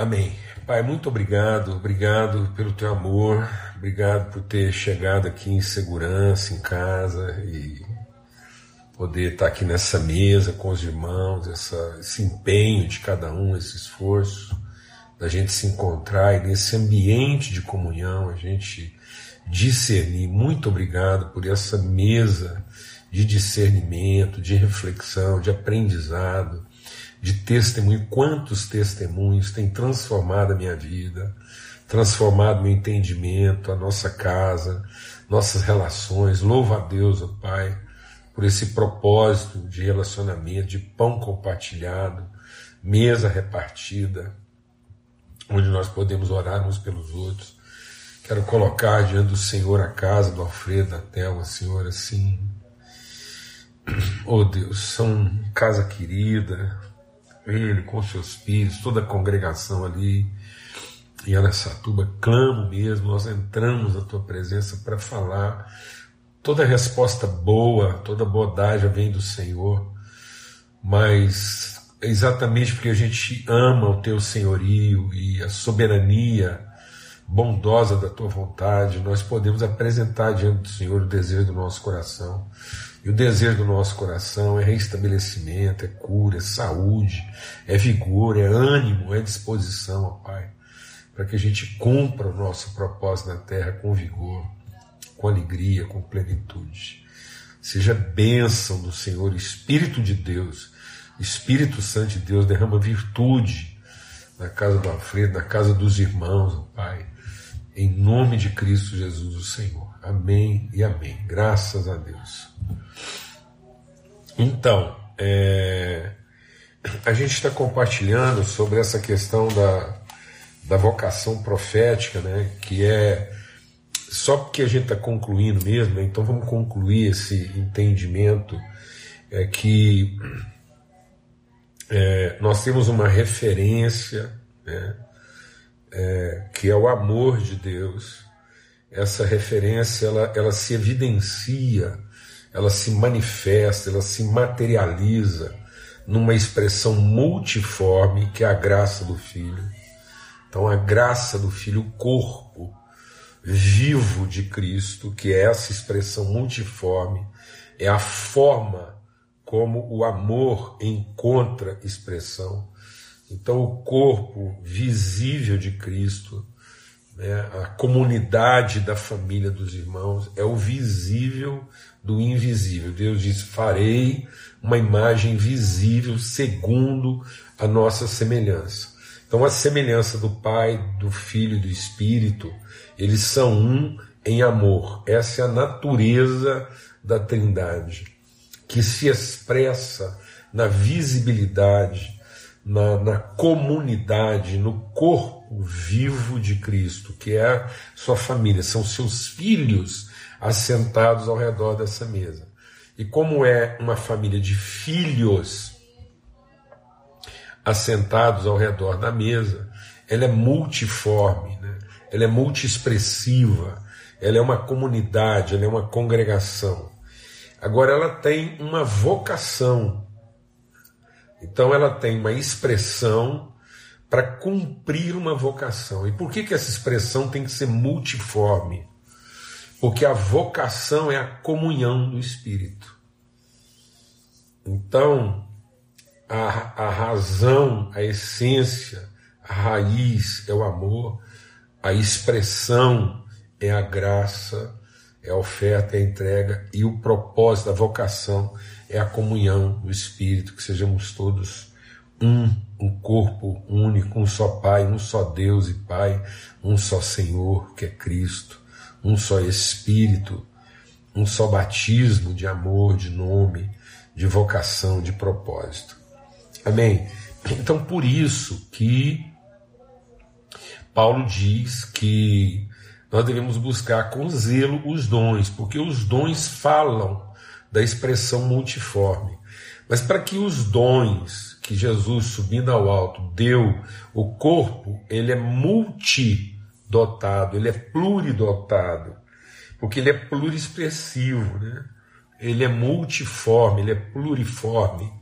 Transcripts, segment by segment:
Amém. Pai, muito obrigado, obrigado pelo teu amor, obrigado por ter chegado aqui em segurança, em casa e poder estar aqui nessa mesa com os irmãos, essa, esse empenho de cada um, esse esforço da gente se encontrar e nesse ambiente de comunhão, a gente discernir. Muito obrigado por essa mesa de discernimento, de reflexão, de aprendizado, de testemunho. Quantos testemunhos têm transformado a minha vida, transformado meu entendimento, a nossa casa, nossas relações. Louvo a Deus, ó Pai, por esse propósito de relacionamento, de pão compartilhado, mesa repartida, onde nós podemos orar uns pelos outros. Quero colocar diante do Senhor a casa do Alfredo, da Thelma, Senhor, assim. Oh Deus, são casa querida, ele com seus filhos, toda a congregação ali em Aracatuba, clamo mesmo, nós entramos na tua presença para falar. Toda resposta boa, toda bondade vem do Senhor, mas exatamente porque a gente ama o teu senhorio e a soberania bondosa da tua vontade, nós podemos apresentar diante do Senhor o desejo do nosso coração. E o desejo do nosso coração é restabelecimento, é cura, é saúde, é vigor, é ânimo, é disposição, ó Pai, para que a gente cumpra o nosso propósito na terra com vigor, com alegria, com plenitude. Seja bênção do Senhor, Espírito de Deus, Espírito Santo de Deus, derrama virtude na casa do Alfredo, na casa dos irmãos, ó Pai em nome de Cristo Jesus, o Senhor. Amém e amém. Graças a Deus. Então, é, a gente está compartilhando sobre essa questão da, da vocação profética, né? Que é só porque a gente está concluindo mesmo, né, então vamos concluir esse entendimento é que é, nós temos uma referência, né? é, que é o amor de Deus, essa referência ela, ela se evidencia, ela se manifesta, ela se materializa numa expressão multiforme que é a graça do Filho. Então, a graça do Filho, o corpo vivo de Cristo, que é essa expressão multiforme, é a forma como o amor encontra expressão então, o corpo visível de Cristo, né, a comunidade da família dos irmãos, é o visível do invisível. Deus diz: Farei uma imagem visível segundo a nossa semelhança. Então, a semelhança do Pai, do Filho e do Espírito, eles são um em amor. Essa é a natureza da Trindade, que se expressa na visibilidade na, na comunidade, no corpo vivo de Cristo, que é a sua família, são seus filhos assentados ao redor dessa mesa. E como é uma família de filhos assentados ao redor da mesa, ela é multiforme, né? ela é multiexpressiva, ela é uma comunidade, ela é uma congregação. Agora ela tem uma vocação então ela tem uma expressão para cumprir uma vocação. E por que, que essa expressão tem que ser multiforme? Porque a vocação é a comunhão do Espírito. Então, a, a razão, a essência, a raiz é o amor, a expressão é a graça, é a oferta, é a entrega, e o propósito, a vocação é a comunhão do Espírito, que sejamos todos um, um corpo único, um só Pai, um só Deus e Pai, um só Senhor, que é Cristo, um só Espírito, um só batismo de amor, de nome, de vocação, de propósito. Amém? Então, por isso que Paulo diz que nós devemos buscar com zelo os dons, porque os dons falam da expressão multiforme. Mas para que os dons que Jesus, subindo ao alto, deu, o corpo, ele é multidotado, ele é pluridotado, porque ele é pluriexpressivo, né? ele é multiforme, ele é pluriforme.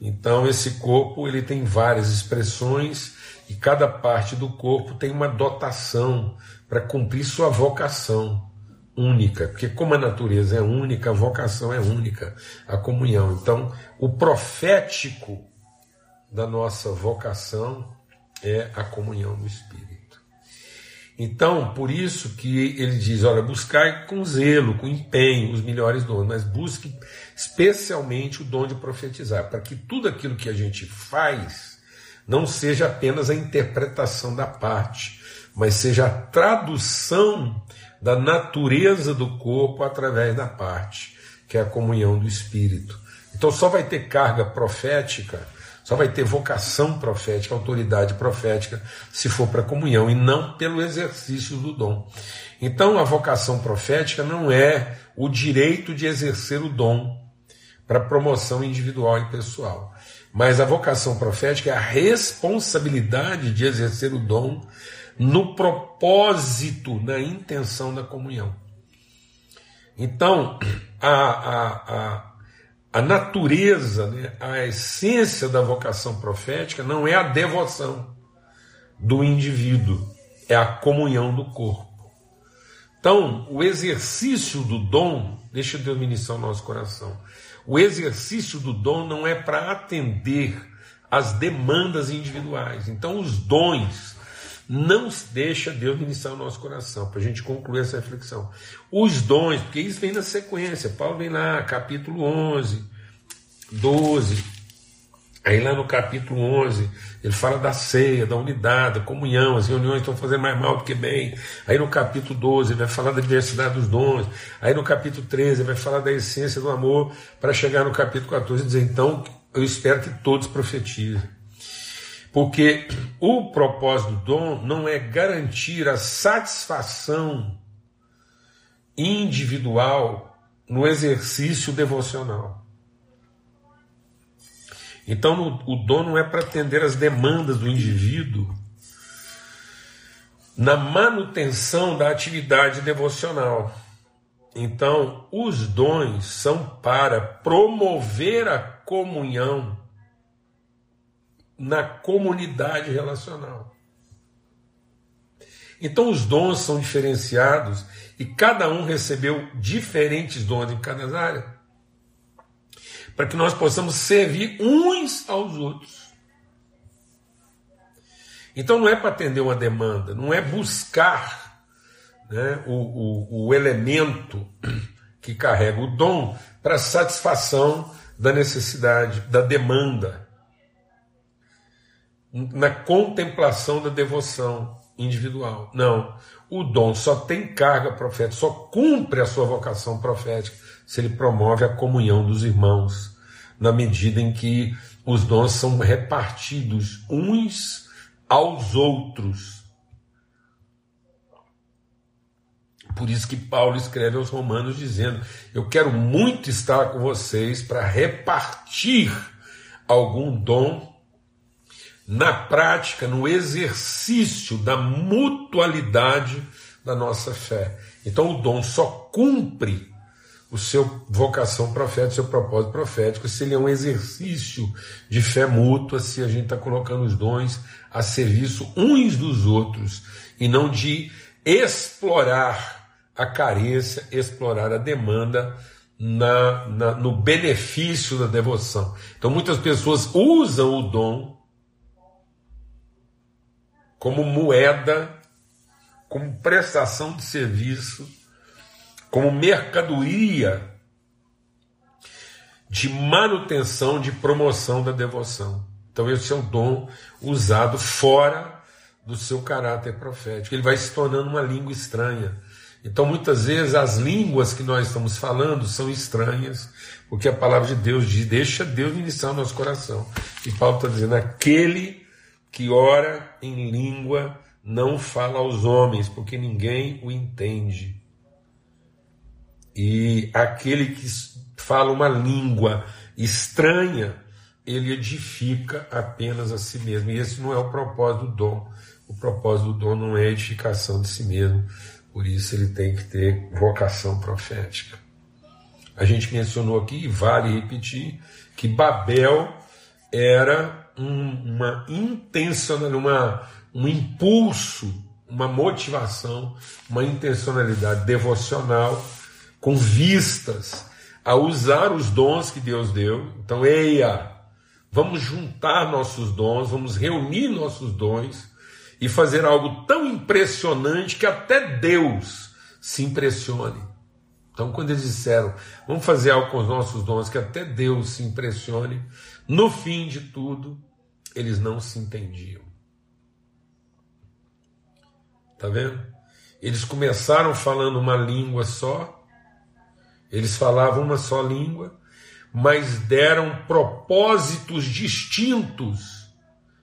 Então esse corpo ele tem várias expressões E cada parte do corpo tem uma dotação para cumprir sua vocação única, porque como a natureza é única, a vocação é única, a comunhão. Então, o profético da nossa vocação é a comunhão do Espírito. Então, por isso que ele diz: olha, buscar com zelo, com empenho, os melhores dons, mas busque especialmente o dom de profetizar, para que tudo aquilo que a gente faz não seja apenas a interpretação da parte, mas seja a tradução da natureza do corpo através da parte, que é a comunhão do Espírito. Então só vai ter carga profética, só vai ter vocação profética, autoridade profética, se for para comunhão e não pelo exercício do dom. Então a vocação profética não é o direito de exercer o dom para promoção individual e pessoal. Mas a vocação profética é a responsabilidade de exercer o dom no propósito, na intenção da comunhão. Então, a, a, a, a natureza, né, a essência da vocação profética não é a devoção do indivíduo, é a comunhão do corpo. Então, o exercício do dom, deixa Deus ministrar o nosso coração. O exercício do dom não é para atender às demandas individuais. Então, os dons não deixa Deus ministrar o nosso coração, para a gente concluir essa reflexão. Os dons, porque isso vem na sequência, Paulo vem lá, capítulo 11, 12, aí lá no capítulo 11, ele fala da ceia, da unidade, da comunhão, as reuniões estão fazendo mais mal do que bem. Aí no capítulo 12 ele vai falar da diversidade dos dons. Aí no capítulo 13 ele vai falar da essência do amor, para chegar no capítulo 14 e dizer, então, eu espero que todos profetizem. Porque o propósito do dom não é garantir a satisfação individual no exercício devocional. Então, o dom não é para atender as demandas do indivíduo na manutenção da atividade devocional. Então, os dons são para promover a comunhão na comunidade relacional. Então os dons são diferenciados e cada um recebeu diferentes dons em cada área, para que nós possamos servir uns aos outros. Então não é para atender uma demanda, não é buscar né, o, o, o elemento que carrega o dom para satisfação da necessidade, da demanda na contemplação da devoção individual. Não. O dom só tem carga profética, só cumpre a sua vocação profética se ele promove a comunhão dos irmãos, na medida em que os dons são repartidos uns aos outros. Por isso que Paulo escreve aos Romanos dizendo: Eu quero muito estar com vocês para repartir algum dom na prática, no exercício da mutualidade da nossa fé. Então o dom só cumpre o seu vocação profética, o seu propósito profético, se ele é um exercício de fé mútua, se a gente está colocando os dons a serviço uns dos outros e não de explorar a carência, explorar a demanda na, na, no benefício da devoção. Então muitas pessoas usam o dom como moeda, como prestação de serviço, como mercadoria de manutenção, de promoção da devoção. Então, esse é o dom usado fora do seu caráter profético. Ele vai se tornando uma língua estranha. Então, muitas vezes, as línguas que nós estamos falando são estranhas, porque a palavra de Deus diz: deixa Deus ministrar o nosso coração. E Paulo está dizendo: aquele que ora em língua não fala aos homens, porque ninguém o entende. E aquele que fala uma língua estranha, ele edifica apenas a si mesmo. E esse não é o propósito do dom. O propósito do dom não é a edificação de si mesmo. Por isso ele tem que ter vocação profética. A gente mencionou aqui, e vale repetir, que Babel era um, uma intencionalidade, uma, um impulso, uma motivação, uma intencionalidade devocional com vistas a usar os dons que Deus deu. Então, eia, vamos juntar nossos dons, vamos reunir nossos dons e fazer algo tão impressionante que até Deus se impressione. Então, quando eles disseram, vamos fazer algo com os nossos dons que até Deus se impressione, no fim de tudo, eles não se entendiam. Tá vendo? Eles começaram falando uma língua só, eles falavam uma só língua, mas deram propósitos distintos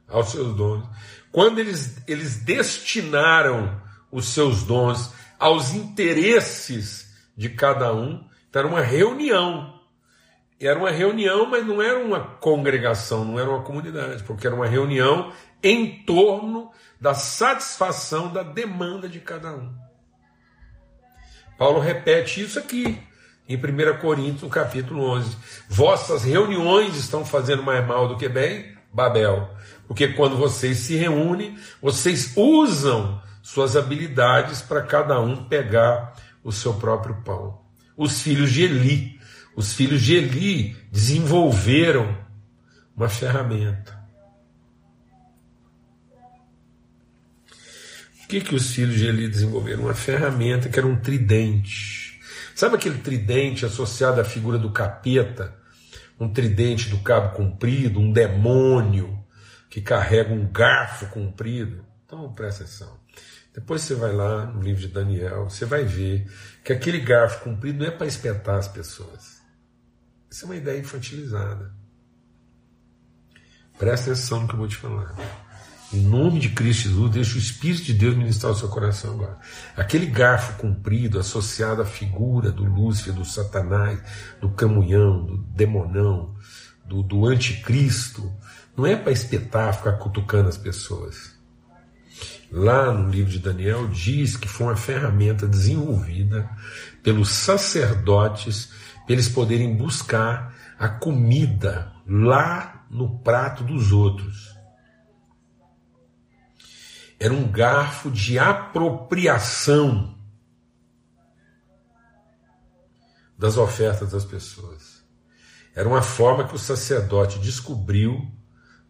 aos seus dons. Quando eles, eles destinaram os seus dons aos interesses de cada um, então era uma reunião. Era uma reunião, mas não era uma congregação, não era uma comunidade, porque era uma reunião em torno da satisfação da demanda de cada um. Paulo repete isso aqui em 1 Coríntios, no capítulo 11. Vossas reuniões estão fazendo mais mal do que bem? Babel. Porque quando vocês se reúnem, vocês usam suas habilidades para cada um pegar o seu próprio pão. Os filhos de Eli, os filhos de Eli desenvolveram uma ferramenta. O que, que os filhos de Eli desenvolveram? Uma ferramenta que era um tridente Sabe aquele tridente associado à figura do capeta? Um tridente do cabo comprido, um demônio que carrega um garfo comprido? Então presta atenção. Depois você vai lá no livro de Daniel, você vai ver que aquele garfo comprido não é para espetar as pessoas. Isso é uma ideia infantilizada. Presta atenção no que eu vou te falar. Em nome de Cristo Jesus, deixa o Espírito de Deus ministrar o seu coração agora. Aquele garfo comprido associado à figura do Lúcifer, do Satanás, do camunhão, do demonão, do, do anticristo, não é para espetar, ficar cutucando as pessoas. Lá no livro de Daniel diz que foi uma ferramenta desenvolvida pelos sacerdotes para eles poderem buscar a comida lá no prato dos outros era um garfo de apropriação das ofertas das pessoas. Era uma forma que o sacerdote descobriu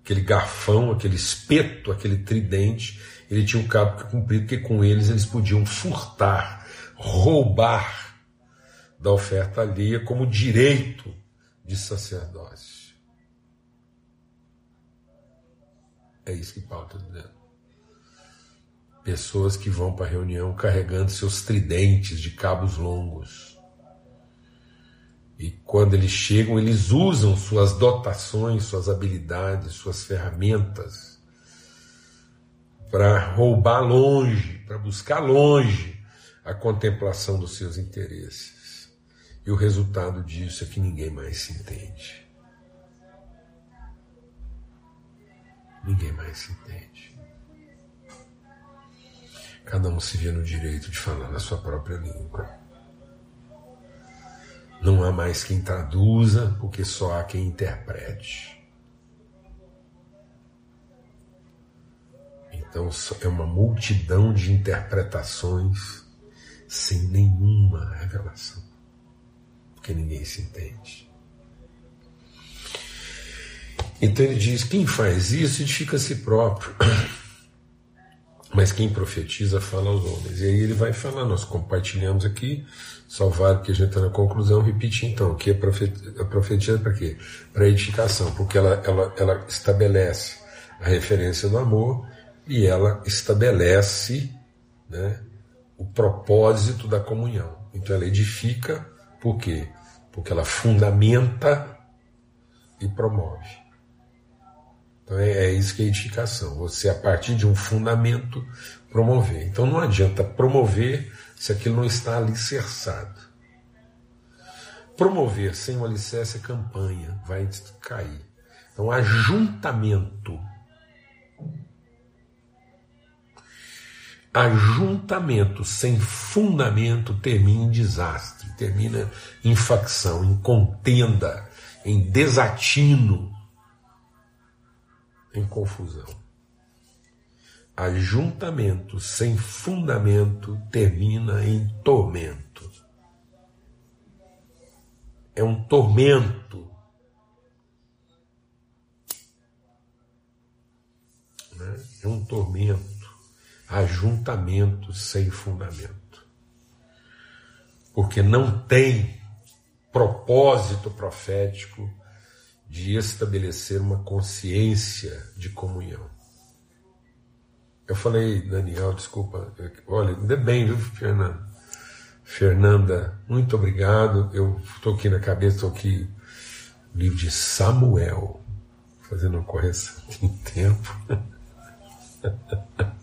aquele garfão, aquele espeto, aquele tridente, ele tinha um cabo que com eles eles podiam furtar, roubar da oferta alheia como direito de sacerdócio. É isso que Paulo está dizendo. Pessoas que vão para a reunião carregando seus tridentes de cabos longos. E quando eles chegam, eles usam suas dotações, suas habilidades, suas ferramentas para roubar longe, para buscar longe a contemplação dos seus interesses. E o resultado disso é que ninguém mais se entende. Ninguém mais se entende. Cada um se vê no direito de falar na sua própria língua. Não há mais quem traduza, porque só há quem interprete. Então é uma multidão de interpretações sem nenhuma revelação, porque ninguém se entende. Então ele diz: quem faz isso edifica a si próprio. Mas quem profetiza fala aos homens. E aí ele vai falar, nós compartilhamos aqui, salvar que a gente está na conclusão, repete então, que a profetia para quê? Para edificação, porque ela, ela, ela estabelece a referência do amor e ela estabelece né, o propósito da comunhão. Então ela edifica, por quê? Porque ela fundamenta e promove. Então é, é isso que é edificação. Você, a partir de um fundamento, promover. Então não adianta promover se aquilo não está alicerçado. Promover sem o alicerce é campanha, vai cair. Então, ajuntamento. Ajuntamento sem fundamento termina em desastre, termina em facção, em contenda, em desatino em confusão. Ajuntamento sem fundamento termina em tormento. É um tormento. Né? É um tormento. Ajuntamento sem fundamento. Porque não tem propósito profético de estabelecer uma consciência de comunhão. Eu falei, Daniel, desculpa, olha, ainda bem, viu, Fernanda? Fernanda, muito obrigado. Eu estou aqui na cabeça, estou aqui, livro de Samuel, fazendo uma correção em tempo.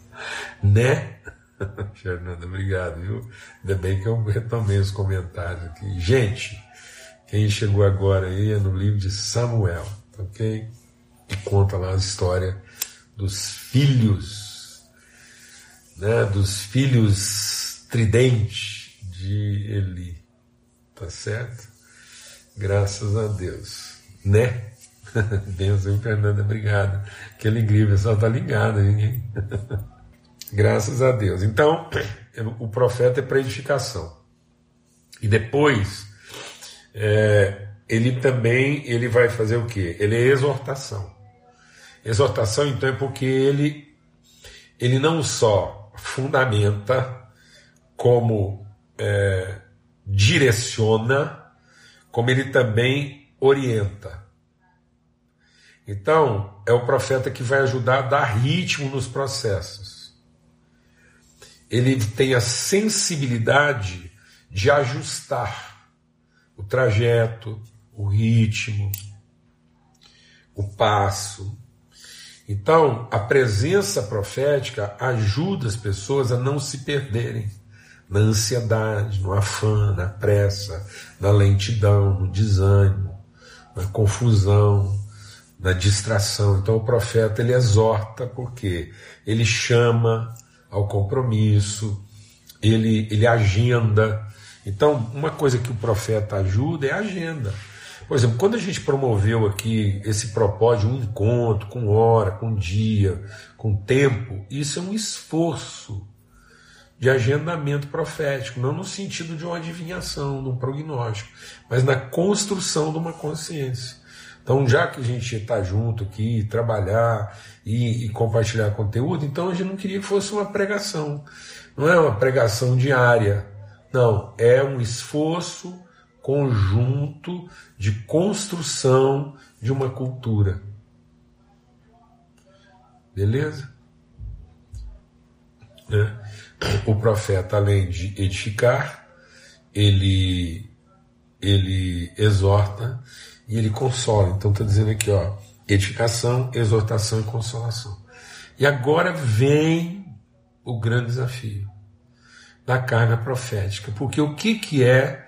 né? Fernanda, obrigado, viu? Ainda bem que eu retomei os comentários aqui. Gente, quem chegou agora aí é no livro de Samuel, ok? Que conta lá a história dos filhos, né? Dos filhos tridentes de Eli, tá certo? Graças a Deus, né? Benção, Fernanda, obrigado. Que alegria, o pessoal tá ligado aí, hein? Graças a Deus. Então, o profeta é para edificação. E depois é, ele também ele vai fazer o que? Ele é exortação. Exortação, então, é porque ele, ele não só fundamenta, como é, direciona, como ele também orienta. Então, é o profeta que vai ajudar a dar ritmo nos processos. Ele tem a sensibilidade de ajustar o trajeto, o ritmo, o passo. Então, a presença profética ajuda as pessoas a não se perderem na ansiedade, no afã, na pressa, na lentidão, no desânimo, na confusão, na distração. Então, o profeta ele exorta porque ele chama ao compromisso, ele, ele agenda, então, uma coisa que o profeta ajuda é a agenda. Por exemplo, quando a gente promoveu aqui esse propósito, um encontro, com hora, com dia, com tempo, isso é um esforço de agendamento profético, não no sentido de uma adivinhação, de um prognóstico, mas na construção de uma consciência. Então, já que a gente está junto aqui, trabalhar e, e, compartilhar conteúdo, então a gente não queria que fosse uma pregação. Não é uma pregação diária, não, é um esforço conjunto de construção de uma cultura. Beleza? Né? O profeta, além de edificar, ele, ele exorta e ele consola. Então está dizendo aqui, ó, edificação, exortação e consolação. E agora vem o grande desafio da carga profética. Porque o que, que é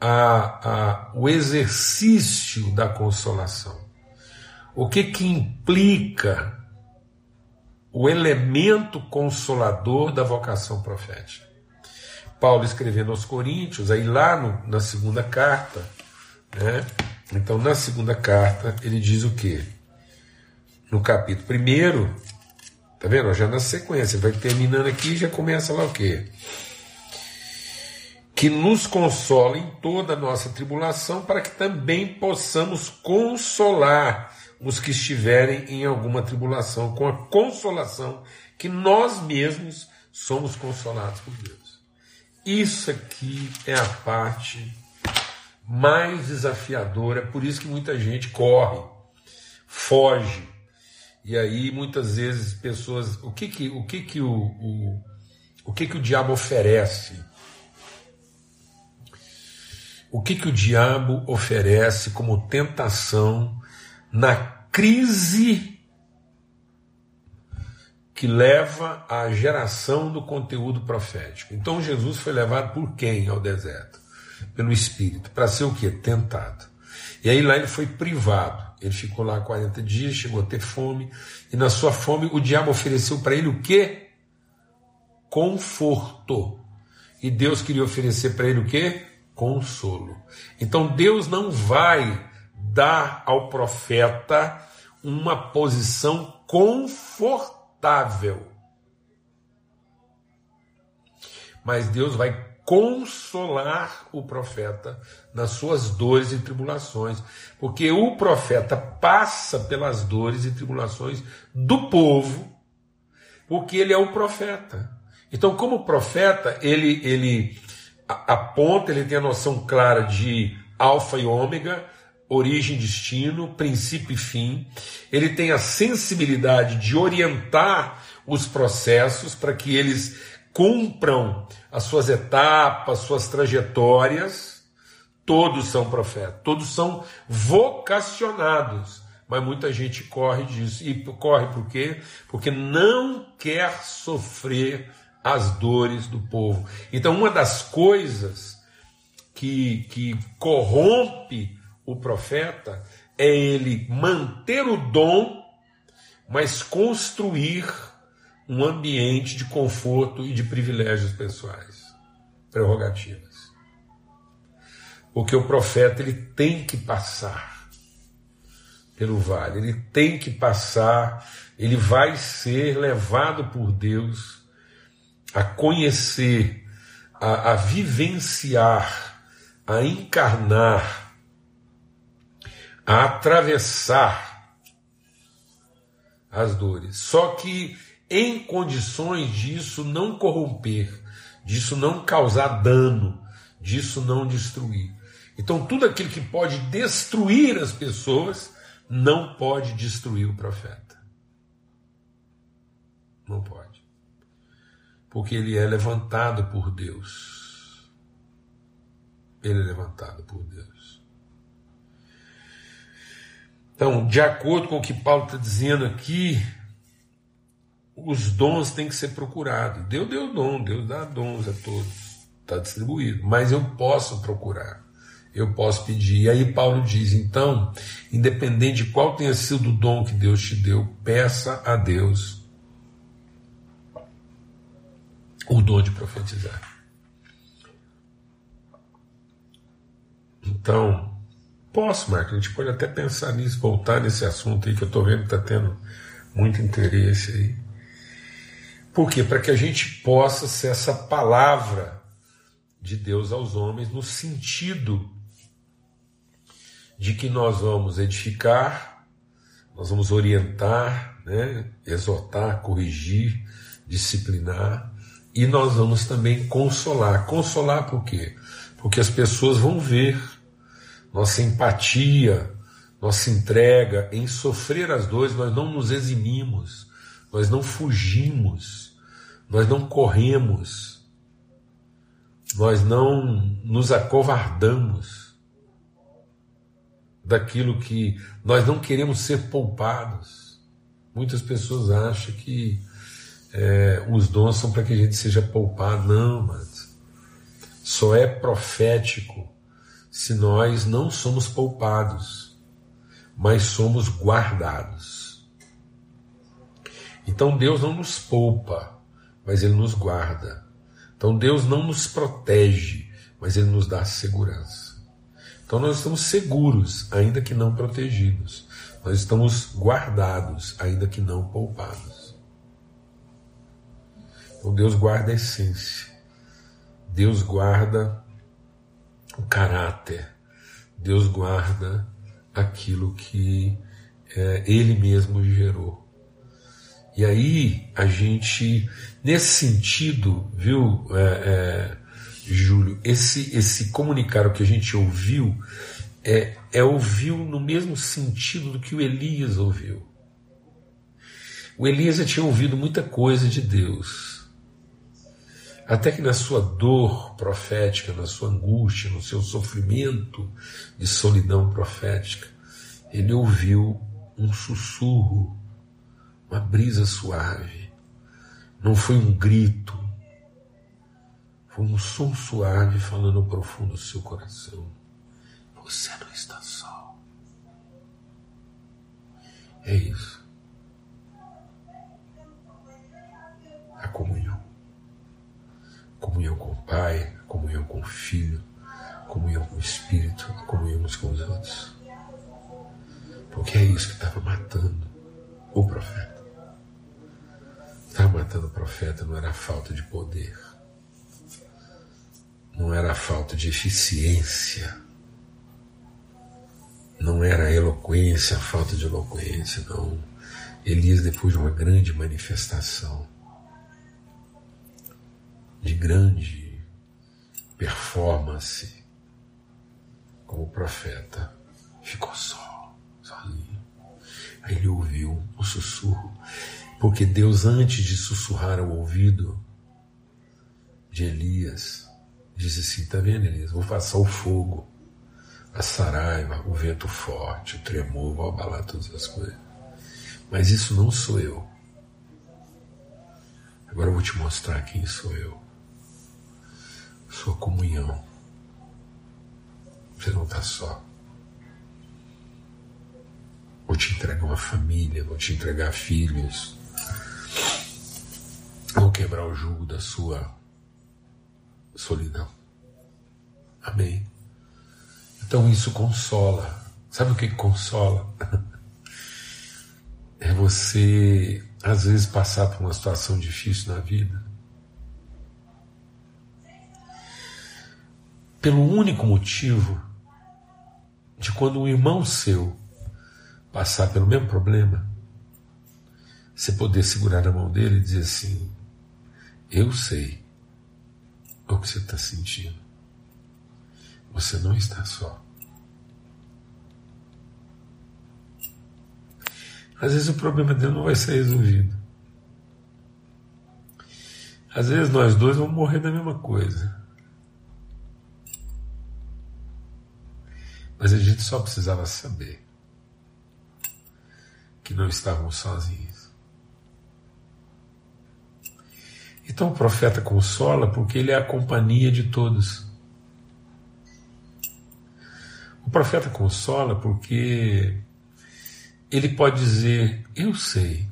a, a, o exercício da consolação? O que, que implica o elemento consolador da vocação profética? Paulo escrevendo aos Coríntios, aí lá no, na segunda carta, né? Então, na segunda carta, ele diz o quê? No capítulo primeiro, tá vendo? Já na sequência, vai terminando aqui e já começa lá o quê? que nos consola em toda a nossa tribulação, para que também possamos consolar os que estiverem em alguma tribulação, com a consolação que nós mesmos somos consolados por Deus. Isso aqui é a parte mais desafiadora, é por isso que muita gente corre, foge. E aí muitas vezes pessoas, o que que o que que o, o, o que que o diabo oferece? o que, que o diabo oferece como tentação na crise que leva à geração do conteúdo profético. Então Jesus foi levado por quem ao deserto? Pelo Espírito, para ser o que? Tentado. E aí lá ele foi privado. Ele ficou lá 40 dias, chegou a ter fome, e na sua fome o diabo ofereceu para ele o quê? Conforto. E Deus queria oferecer para ele o quê? consolo. Então Deus não vai dar ao profeta uma posição confortável. Mas Deus vai consolar o profeta nas suas dores e tribulações, porque o profeta passa pelas dores e tribulações do povo, porque ele é o profeta. Então, como profeta, ele ele aponta, ele tem a noção clara de alfa e ômega, origem, destino, princípio e fim. Ele tem a sensibilidade de orientar os processos para que eles cumpram as suas etapas, suas trajetórias. Todos são profetas, todos são vocacionados, mas muita gente corre disso. E corre por quê? Porque não quer sofrer as dores do povo. Então, uma das coisas que, que corrompe o profeta é ele manter o dom, mas construir um ambiente de conforto e de privilégios pessoais, prerrogativas. Porque o profeta ele tem que passar pelo vale, ele tem que passar, ele vai ser levado por Deus a conhecer, a, a vivenciar, a encarnar, a atravessar as dores. Só que em condições disso não corromper, disso não causar dano, disso não destruir. Então, tudo aquilo que pode destruir as pessoas não pode destruir o profeta. Não pode porque ele é levantado por Deus. Ele é levantado por Deus. Então, de acordo com o que Paulo está dizendo aqui, os dons têm que ser procurados. Deus deu dom, Deus dá dons a todos, está distribuído. Mas eu posso procurar, eu posso pedir. E aí Paulo diz: então, independente de qual tenha sido o dom que Deus te deu, peça a Deus o dom de profetizar. Então, posso, Marco, a gente pode até pensar nisso, voltar nesse assunto aí que eu estou vendo que está tendo muito interesse aí. Por quê? Para que a gente possa ser essa palavra de Deus aos homens no sentido de que nós vamos edificar, nós vamos orientar, né, exortar, corrigir, disciplinar, e nós vamos também consolar. Consolar por quê? Porque as pessoas vão ver nossa empatia, nossa entrega em sofrer as dores, nós não nos eximimos, nós não fugimos, nós não corremos, nós não nos acovardamos daquilo que nós não queremos ser poupados. Muitas pessoas acham que é, os dons são para que a gente seja poupado. Não, mas só é profético se nós não somos poupados, mas somos guardados. Então Deus não nos poupa, mas Ele nos guarda. Então Deus não nos protege, mas Ele nos dá segurança. Então nós estamos seguros, ainda que não protegidos. Nós estamos guardados, ainda que não poupados. Então Deus guarda a essência, Deus guarda o caráter, Deus guarda aquilo que é, Ele mesmo gerou. E aí a gente, nesse sentido, viu, é, é, Júlio, esse, esse comunicar o que a gente ouviu é, é ouviu no mesmo sentido do que o Elias ouviu. O Elias já tinha ouvido muita coisa de Deus, até que na sua dor profética, na sua angústia, no seu sofrimento de solidão profética, ele ouviu um sussurro, uma brisa suave. Não foi um grito, foi um som suave falando profundo do seu coração. Você não está só. É isso. A comunhão comunhão com o Pai, comunhão com o Filho, comunhão com o Espírito, comunhão uns com os outros. Porque é isso que estava matando o profeta. Estava matando o profeta não era falta de poder, não era falta de eficiência, não era eloquência, falta de eloquência, não. Elias, depois de uma grande manifestação, de grande performance como profeta, ficou só, sozinho. Aí ele ouviu um sussurro, porque Deus, antes de sussurrar ao ouvido de Elias, disse assim: Está vendo, Elias? Vou passar o fogo a saraiva, o vento forte, o tremor, vou abalar todas as coisas. Mas isso não sou eu. Agora eu vou te mostrar quem sou eu. Sua comunhão. Você não está só. Vou te entregar uma família, vou te entregar filhos. Vou quebrar o jugo da sua solidão. Amém. Então isso consola. Sabe o que consola? É você, às vezes, passar por uma situação difícil na vida. Pelo único motivo de quando um irmão seu passar pelo mesmo problema, você poder segurar na mão dele e dizer assim: Eu sei o que você está sentindo. Você não está só. Às vezes o problema dele não vai ser resolvido. Às vezes nós dois vamos morrer da mesma coisa. Mas a gente só precisava saber que não estávamos sozinhos. Então o profeta consola porque ele é a companhia de todos. O profeta consola porque ele pode dizer: Eu sei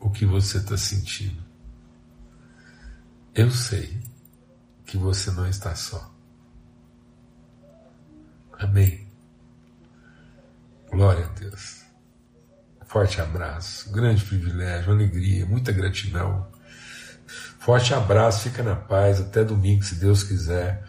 o que você está sentindo. Eu sei que você não está só. Amém. Glória a Deus. Forte abraço, grande privilégio, alegria, muita gratidão. Forte abraço, fica na paz, até domingo, se Deus quiser.